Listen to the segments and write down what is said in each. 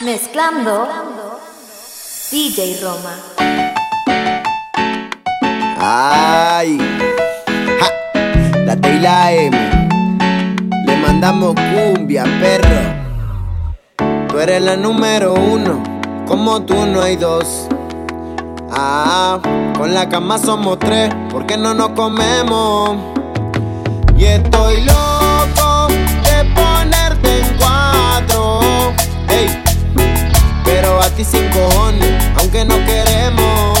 Mezclando DJ Roma. Ay, ja, la T y la M. Le mandamos cumbia, perro. Tú eres la número uno, como tú no hay dos. Ah, con la cama somos tres, porque no nos comemos. Y estoy loco a ti sin cojones, aunque no queremos.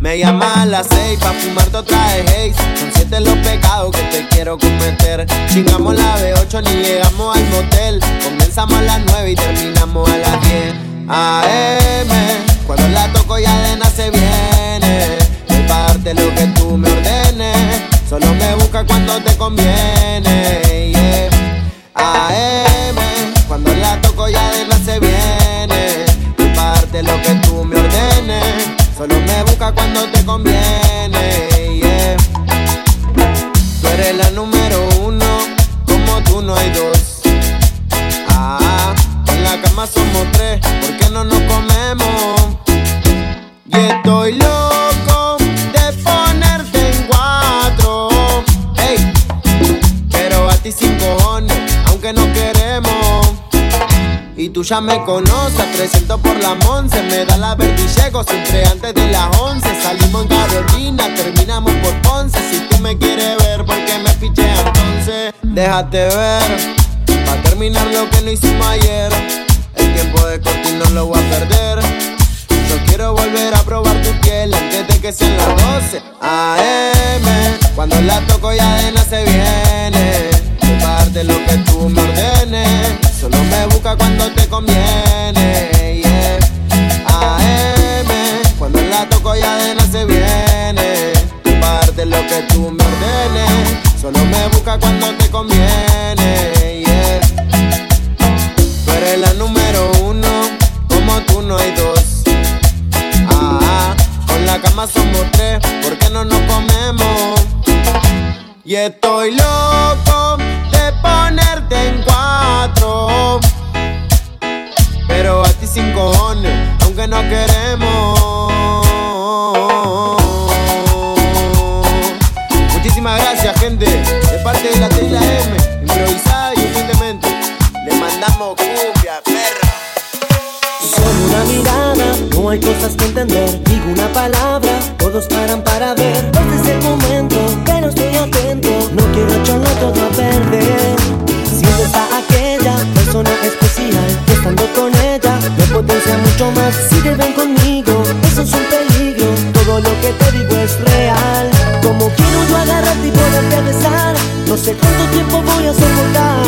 Me llama a las seis pa' fumarte otra de haze Son siete los pecados que te quiero cometer. Chingamos la B8 ni llegamos al motel. Comenzamos a las nueve y terminamos a las 10 AM Cuando la toco ya de nada se viene. Voy pa' darte lo que tú me ordenes. Solo me busca cuando te conviene. AM Cuando la toco ya de nada se viene Darte lo que tú me ordenes Solo me busca cuando te conviene, yeah. Tú eres la número uno, como tú no hay dos. Ah, en la cama somos tres, ¿por qué no nos comemos? Y estoy loco Y tú ya me conoces, 300 por la Monse. Me da la vertillego siempre antes de las 11 Salimos en Carolina, terminamos por Ponce. Si tú me quieres ver, porque me fiché entonces? Déjate ver, pa' terminar lo que no hicimos ayer. El tiempo de corte no lo voy a perder. Yo quiero volver a probar tu piel antes de que sean las 12 AM, cuando la toco ya de nada se viene. Darte lo que tú me ordenes Solo me busca cuando te conviene, yeah. AM, cuando la toco ya de nada se viene. Parte lo que tú me ordenes. Solo me busca cuando te conviene, yeah. Tú eres la número uno, como tú no hay dos. Ah, con la cama somos tres, porque no nos comemos. Y estoy loco de ponerte en. Pero a ti sin cojones, aunque no queremos. Muchísimas gracias, gente. De parte de la T y la M, improvisada y humildemente. Le mandamos cumbia, perra. Solo una mirada, no hay cosas que entender. Digo una palabra, todos paran para ver. Este es el momento, pero estoy atento. No quiero echarlo todo a perder. Especial que estando con ella me potencia mucho más. Si te ven conmigo, eso es un peligro. Todo lo que te digo es real. Como quiero yo agarrarte y poderte besar. No sé cuánto tiempo voy a soportar,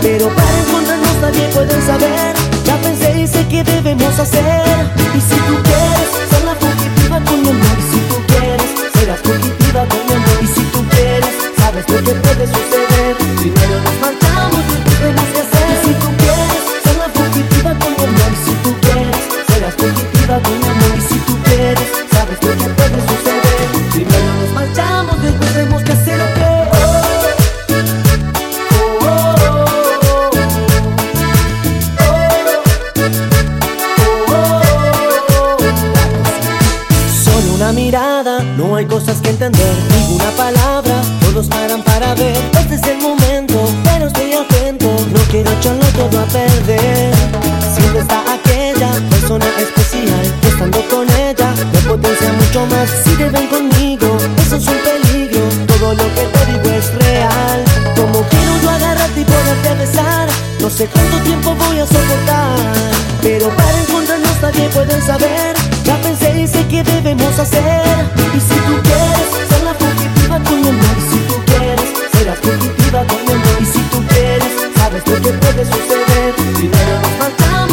pero para encontrarnos nadie puede saber. Ya pensé y sé que debemos hacer. Y si tú quieres ser la fugitiva con mi amor, y si tú quieres serás fugitiva con mi amor, y si tú quieres sabes lo que puede suceder. A perder. Siempre está aquella persona especial. Estando con ella, me potencia mucho más. Si te ven conmigo, eso es un peligro. Todo lo que te digo es real. Como quiero yo agarrarte y poderte besar. No sé cuánto tiempo voy a soportar. Pero para encontrarnos nadie puede saber. Ya pensé y sé que debemos hacer. Y si tú quieres ser la fugitiva con mi amor, si tú quieres serás fugitiva con sabes lo que puede suceder. Primero nos marchamos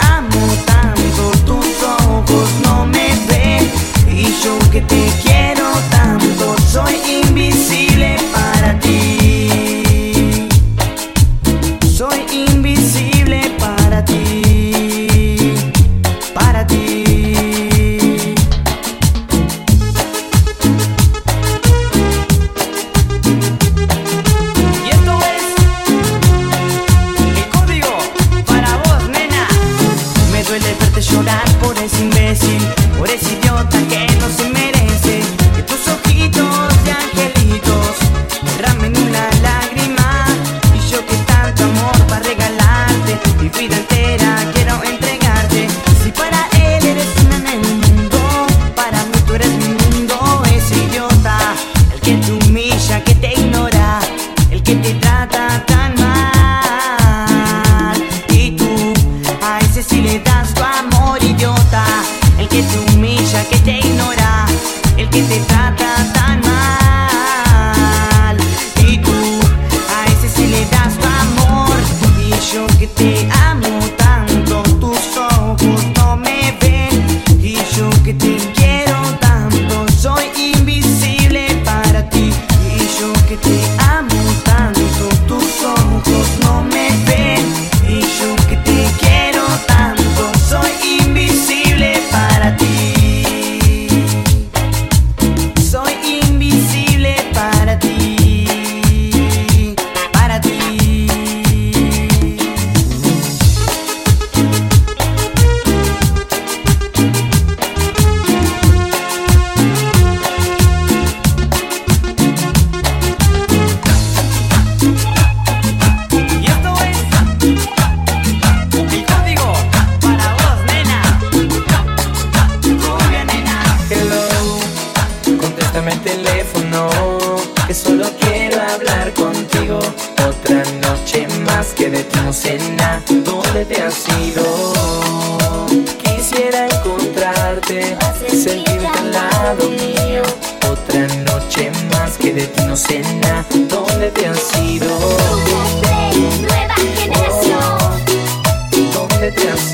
amo tanto, tus ojos no me ven y yo que te quiero. teléfono Que solo quiero hablar contigo Otra noche más que de ti no sé ¿Dónde te has ido? Quisiera encontrarte Sentirte al lado mío Otra noche más que de ti no sé ¿Dónde te has ido? Nueva generación ¿Dónde te has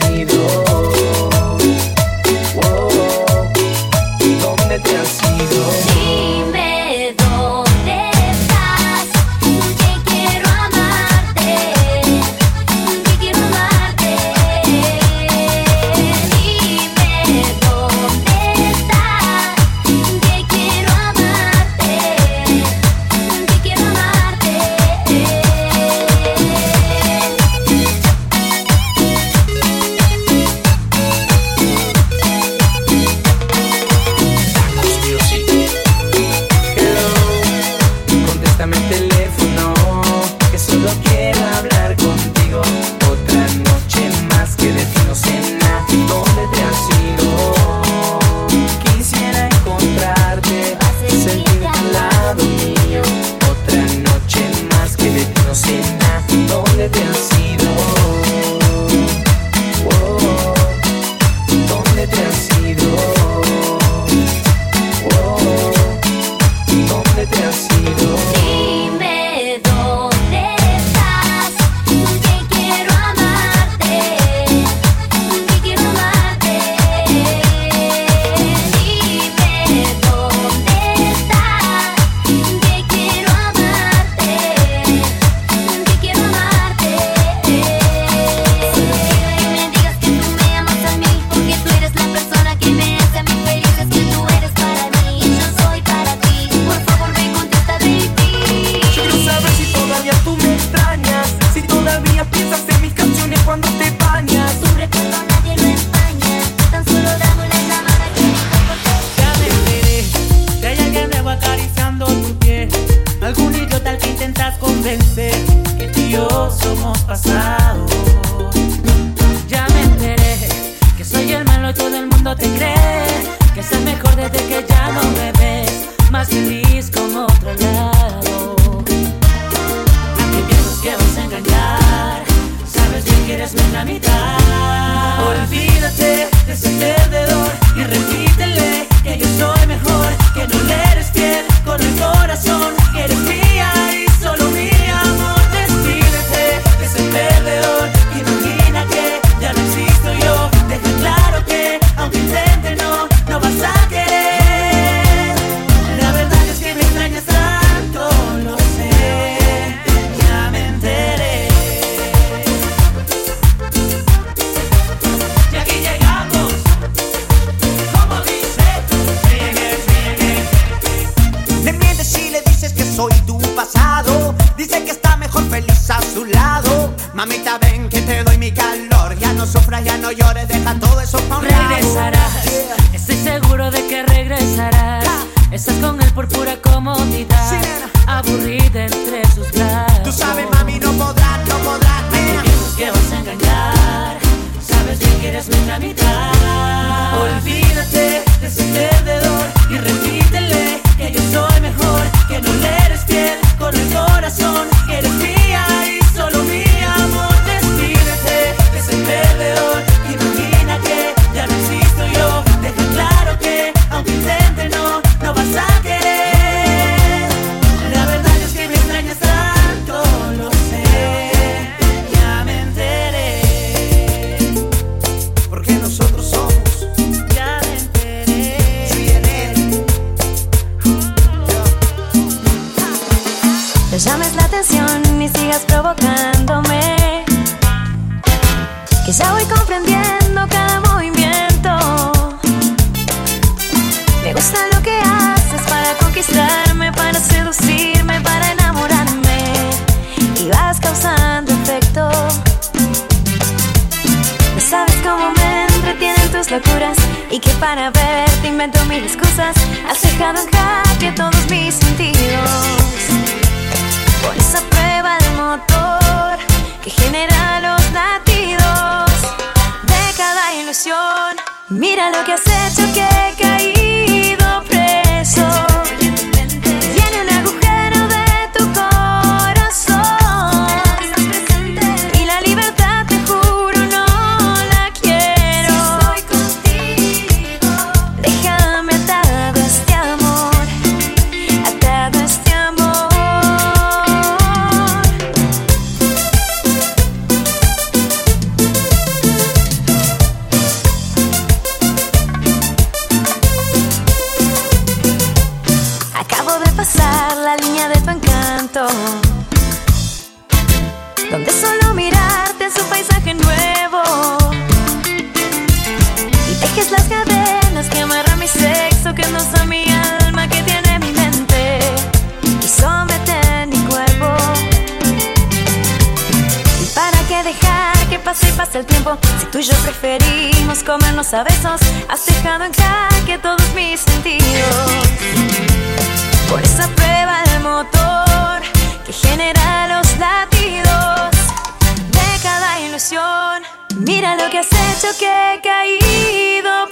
Mira lo que has hecho que he caído.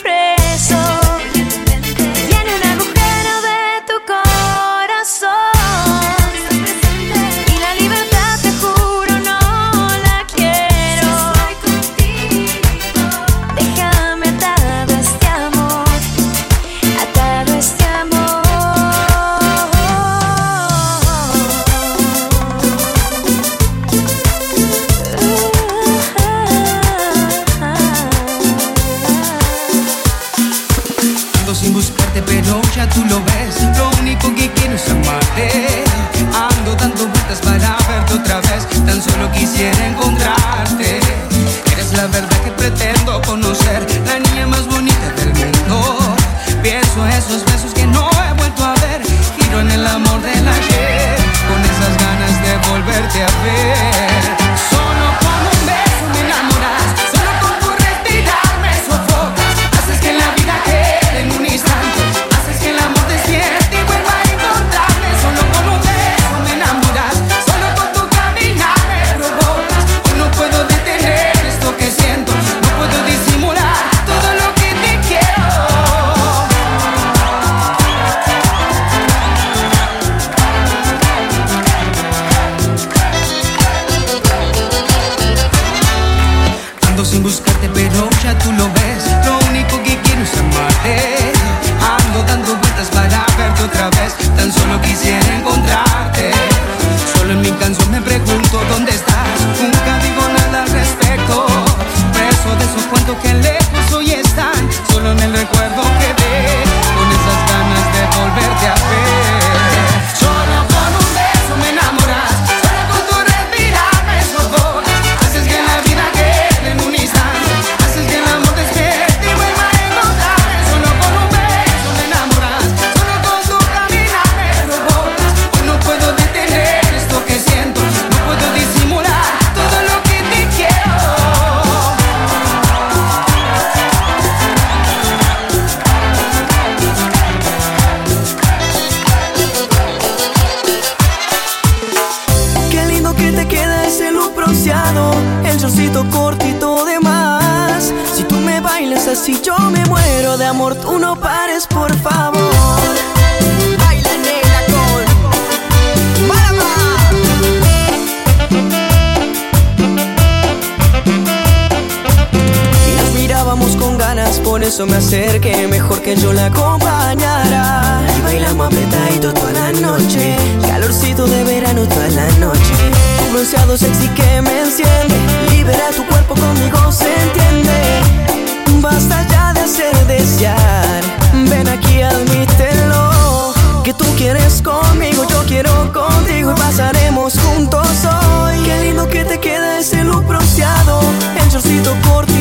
Me acerqué, mejor que yo la acompañara. Y bailamos apretadito toda la noche, calorcito de verano toda la noche. Un bronceado sexy que me enciende, libera tu cuerpo conmigo, se entiende. Basta ya de hacer desear, ven aquí, admítelo. Que tú quieres conmigo, yo quiero contigo y pasaremos juntos hoy. Qué lindo que te queda ese look bronceado, el shortcito cortito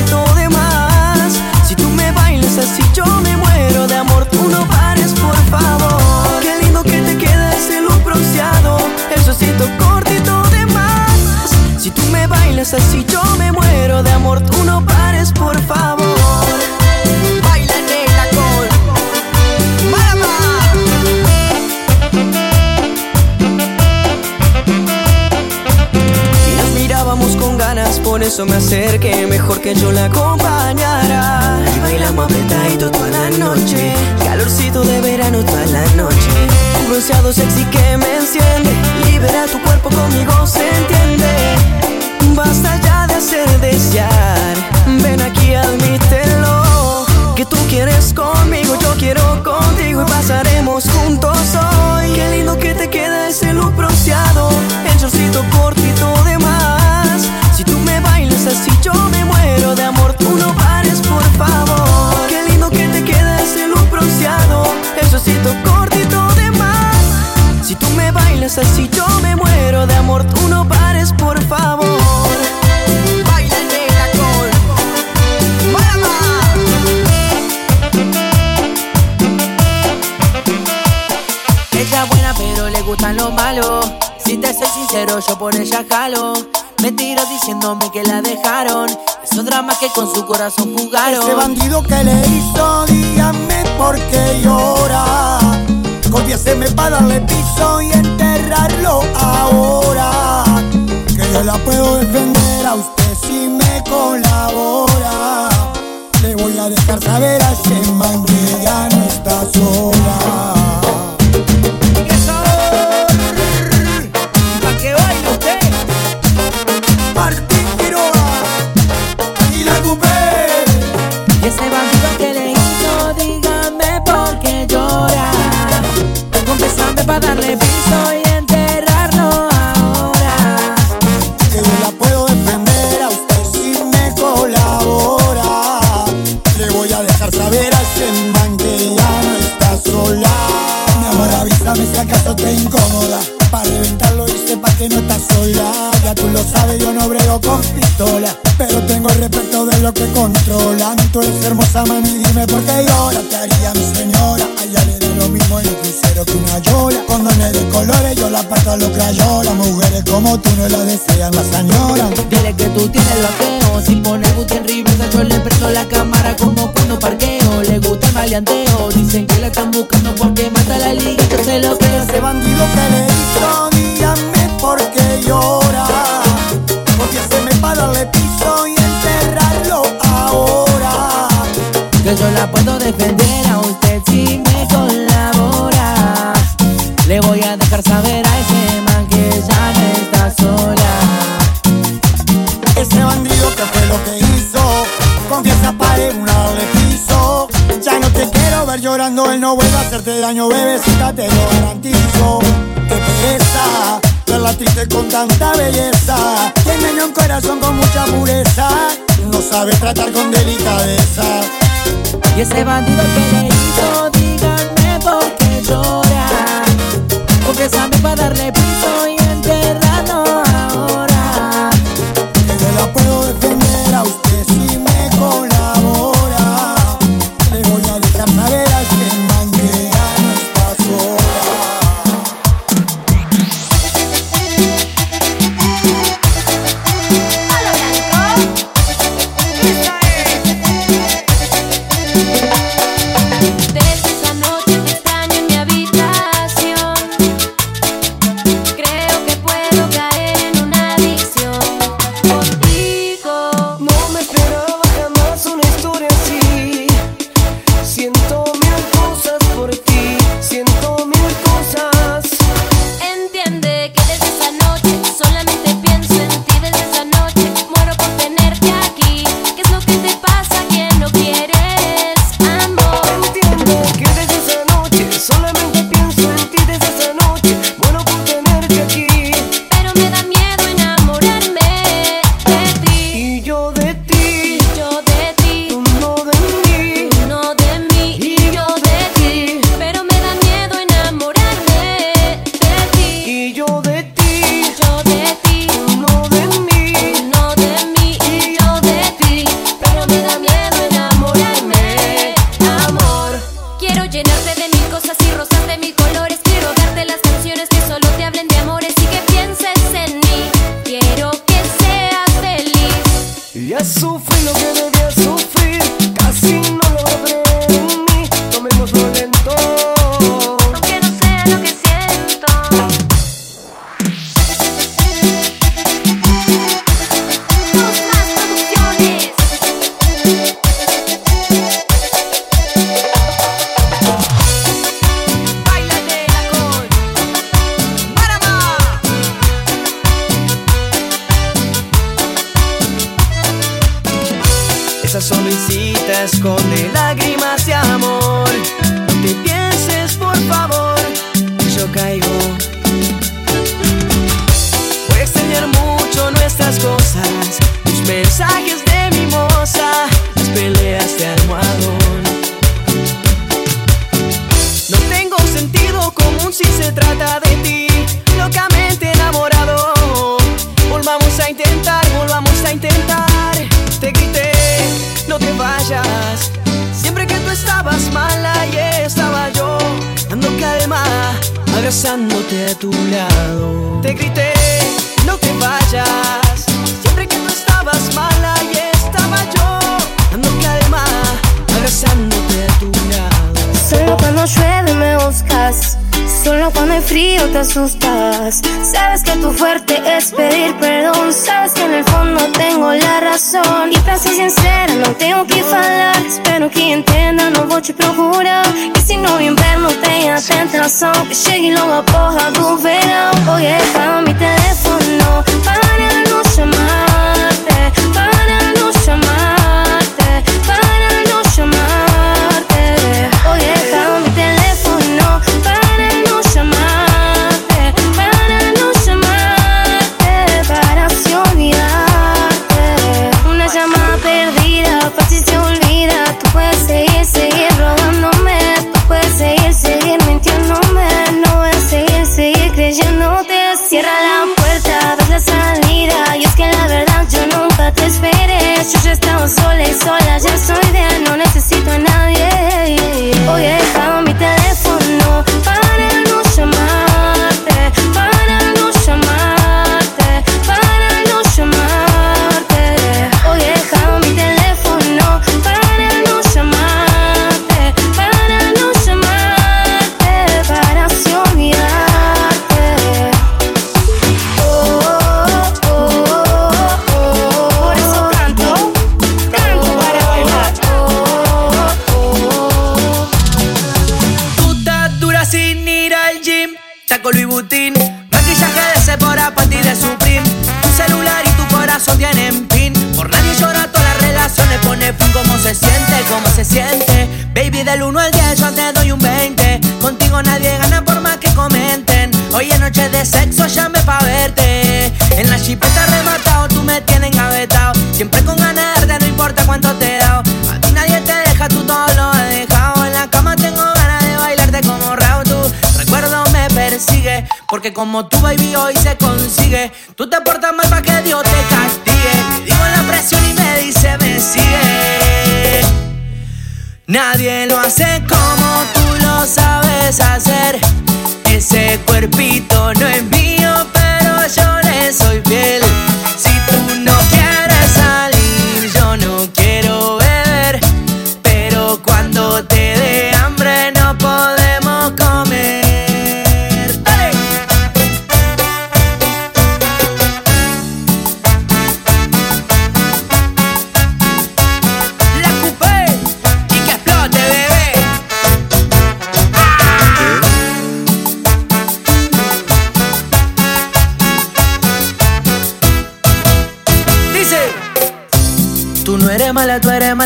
así, yo me muero de amor, tú no pares, por favor. Qué lindo que te queda ese look bronceado, el shortcito cortito de más. Si tú me bailas así, yo me muero de amor, tú no pares, por favor. Por eso me acerqué, mejor que yo la acompañara. Y bailamos apretadito toda la noche, calorcito de verano toda la noche. Un bronceado sexy que me enciende, libera tu cuerpo conmigo, se entiende. Basta ya de hacer desear, ven aquí, admítelo. Que tú quieres conmigo, yo quiero contigo y pasaremos por ella jalo Mentiras diciéndome que la dejaron Esos dramas que con su corazón jugaron Ese bandido que le hizo, dígame por qué llora. Confiéseme para darle piso y enterrarlo ahora. Que yo la puedo defender a usted si me colabora. Le voy a dejar saber a ese man que ya no está sola. Yo no brego con pistola. Pero tengo el respeto de lo que controlan. Tú eres hermosa, mami, dime por qué llora. Te haría mi señora. A ella le da lo mismo en el crucero que una yola. Condones de colores, yo la parto a los crayolas. Mujeres como tú no la desean, las añoran. Dile que tú tienes el vaqueo Si pone booty en reversa yo le prendo la cámara como cuando parqueo Le gusta el maleanteo Dicen que la están buscando porque mata la liga Yo sé lo que Ese hace bandido que le hizo, dígame por qué llora. Defender a usted si me colabora Le voy a dejar saber a ese man que ya no está sola Ese bandido que fue lo que hizo, confiesa para una darle piso. Ya no te quiero ver llorando, él no vuelve a hacerte daño, bebecita, te lo garantizo. Qué pereza, verla triste con tanta belleza. Que engañó un corazón con mucha pureza, no sabe tratar con delicadeza. Y ese bandido que le hizo, díganme por qué llora. Confesame para darle piso y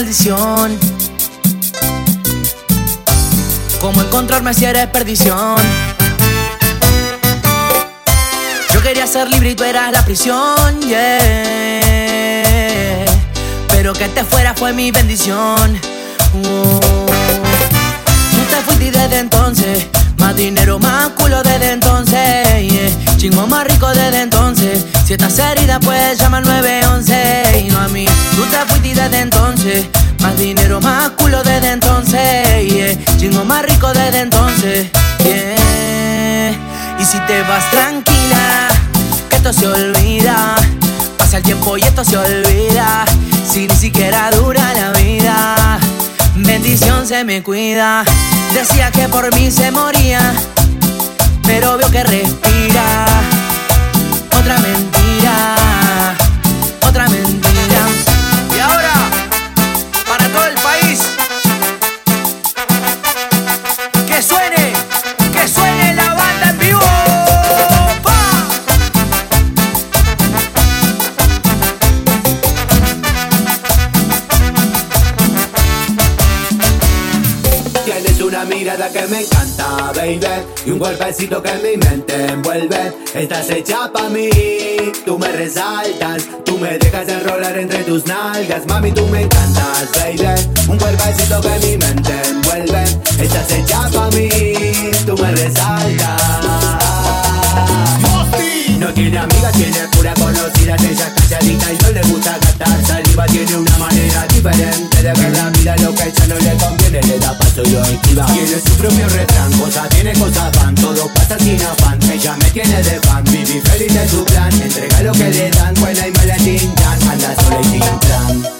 maldición. ¿Cómo encontrarme si eres perdición? Yo quería ser libre y tú eras la prisión, yeah. Pero que te fuera fue mi bendición. Oh. Tú te fuiste desde entonces más dinero, más culo desde entonces. Yeah. Chingo más rico desde entonces. Si estás herida, pues llama al 911. Y no a mí, tú te fuiste desde entonces. Más dinero, más culo desde entonces. Yeah. Chingo más rico desde entonces. Yeah. Y si te vas tranquila, que esto se olvida. Pasa el tiempo y esto se olvida. Si ni siquiera dura la vida bendición se me cuida. Decía que por mí se moría, pero veo que respira. Otra mentira mirada que me encanta, baby. Y un golpecito que mi mente envuelve. Estás hecha pa' mí, tú me resaltas. Tú me dejas enrolar entre tus nalgas. Mami, tú me encantas, baby. Un golpecito que mi mente envuelve. Estás hecha pa' mí, tú me resaltas. No tiene amiga, tiene pura conocida, ella es calladita y no le gusta gastar saliva, tiene una manera diferente de ver la vida, lo que ella no le conviene solo activa Tiene su propio refrán, cosa tiene, cosa van Todo pasa sin afán, ella me tiene de fan Viví feliz de su plan, entrega lo que le dan Buena y mala tinta, anda sola y sin plan.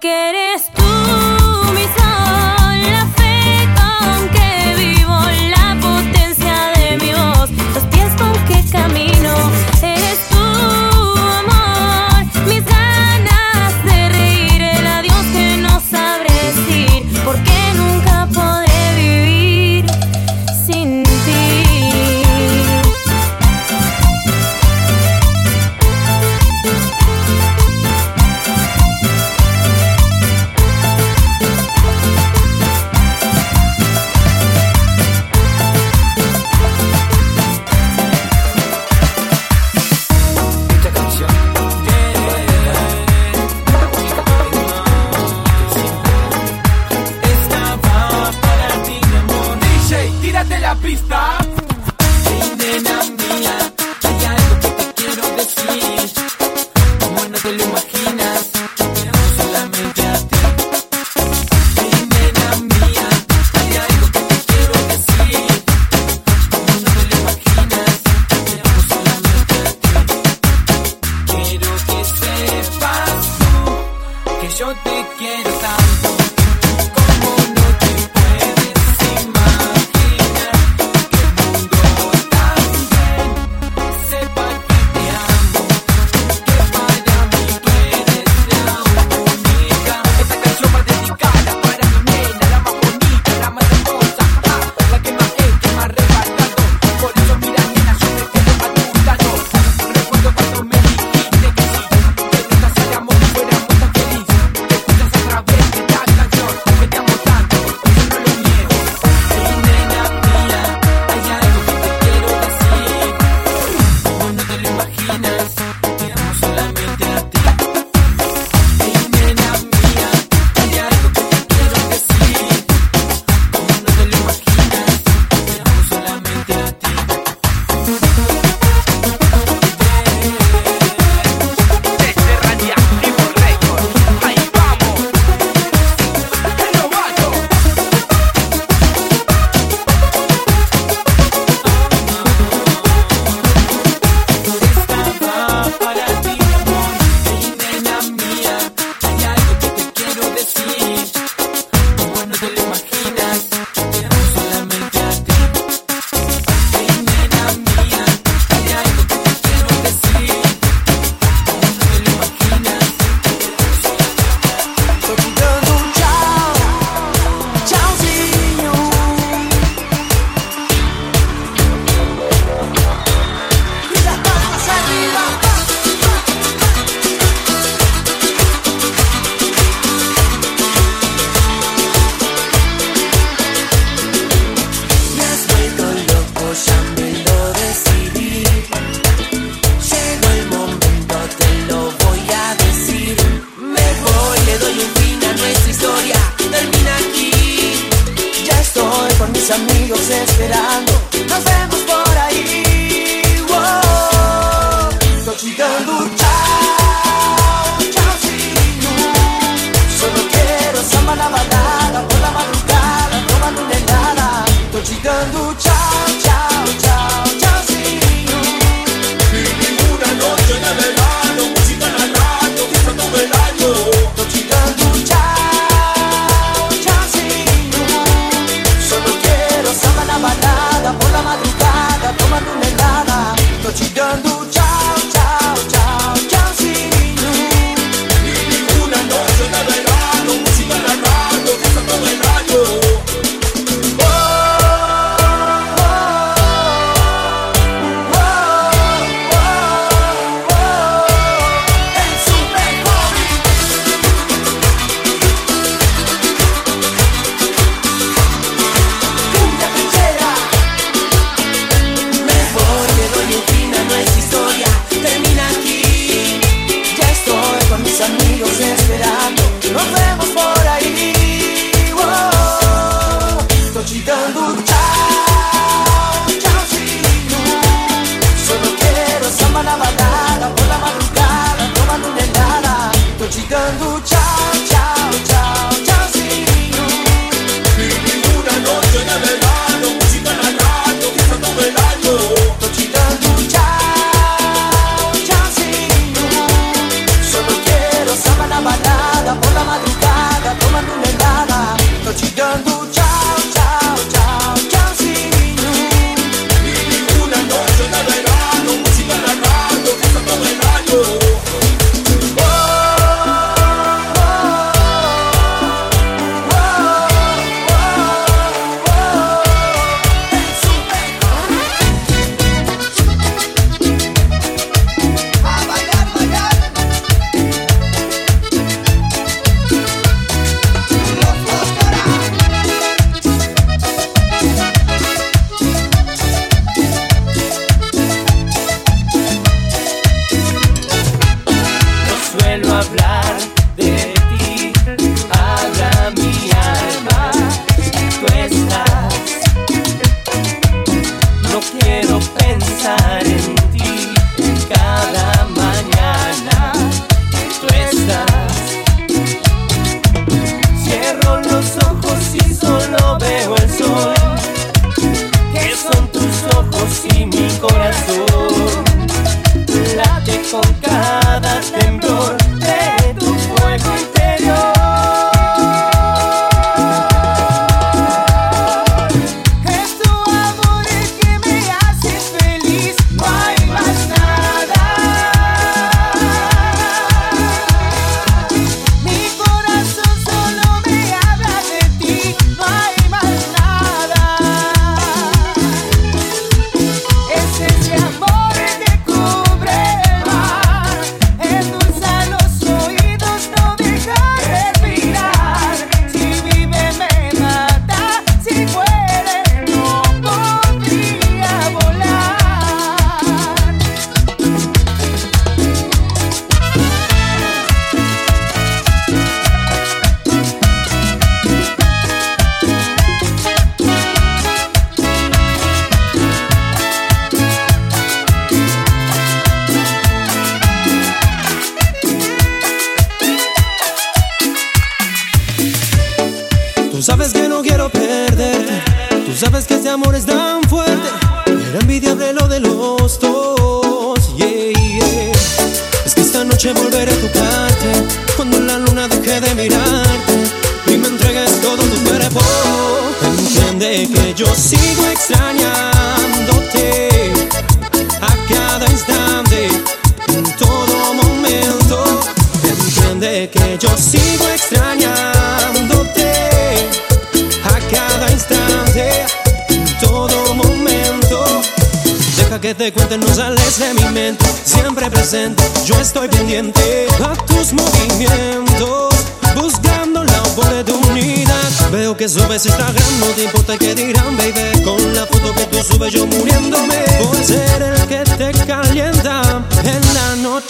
que eres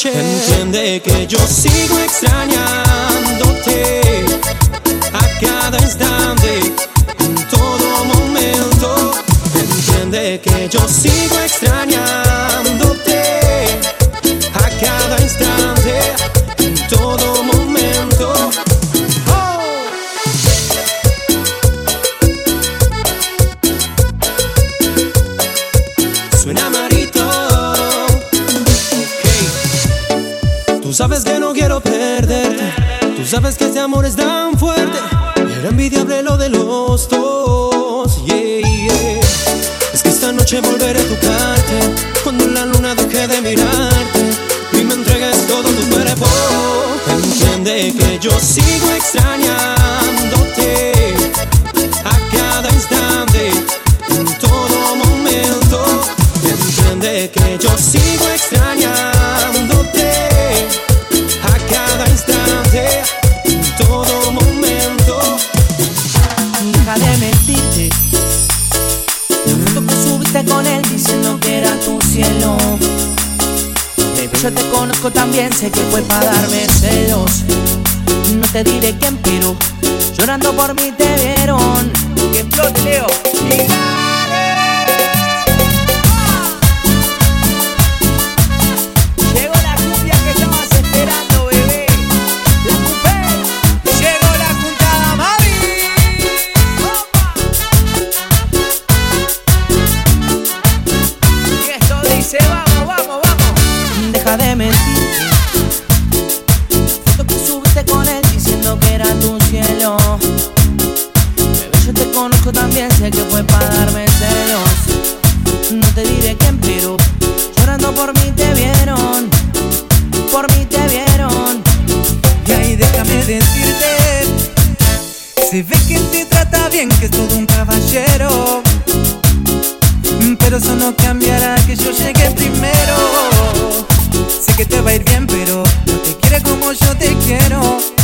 Entiende que yo sigo extrañando. amor es tan fuerte, era envidiable lo de los dos. Yeah, yeah. Es que esta noche volveré a tocarte, cuando la luna deje de mirarte y me entregues todo tu cuerpo. Entiende que yo sí Sé que fue para darme celos. No te diré quién, pero llorando por mí Se ve que te trata bien, que es todo un caballero. Pero eso no cambiará que yo llegué primero. Sé que te va a ir bien, pero no te quiere como yo te quiero.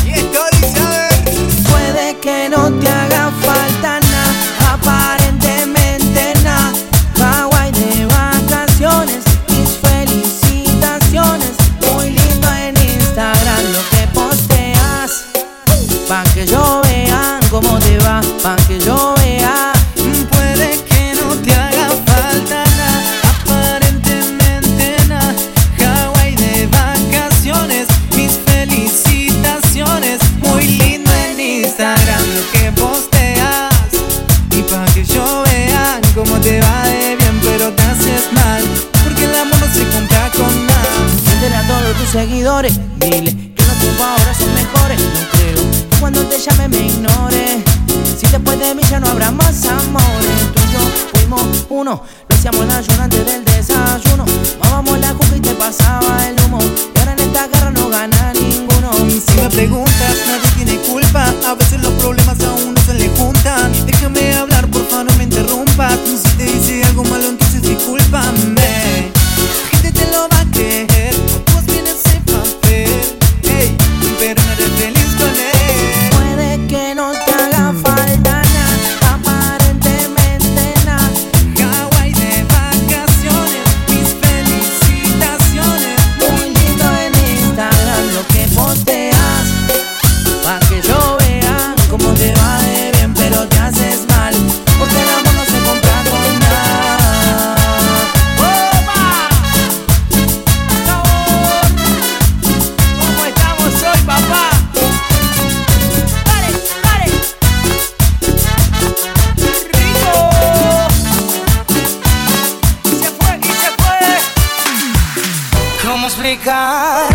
La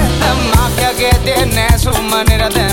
magia que tiene su manera de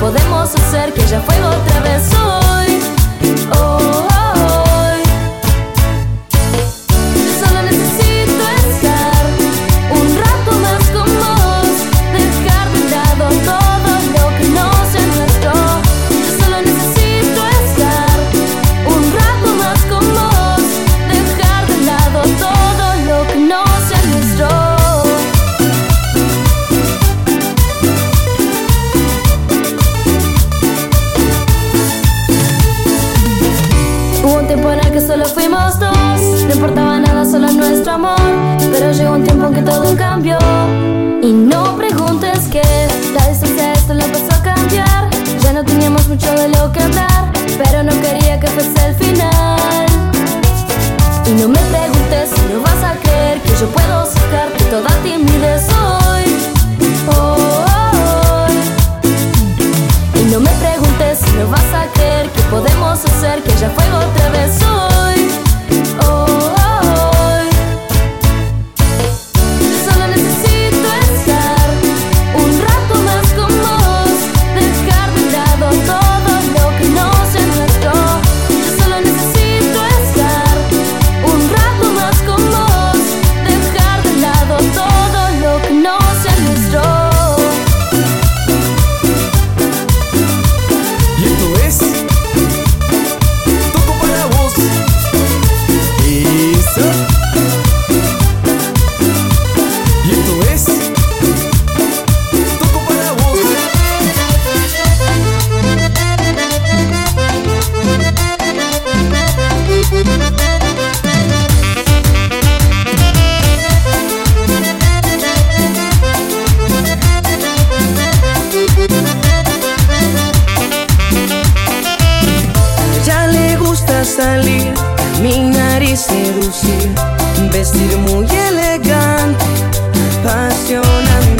Podemos hacer que ya fue otra vez hoy. Oh. Salir, caminar y seducir, vestir muy elegante, apasionante.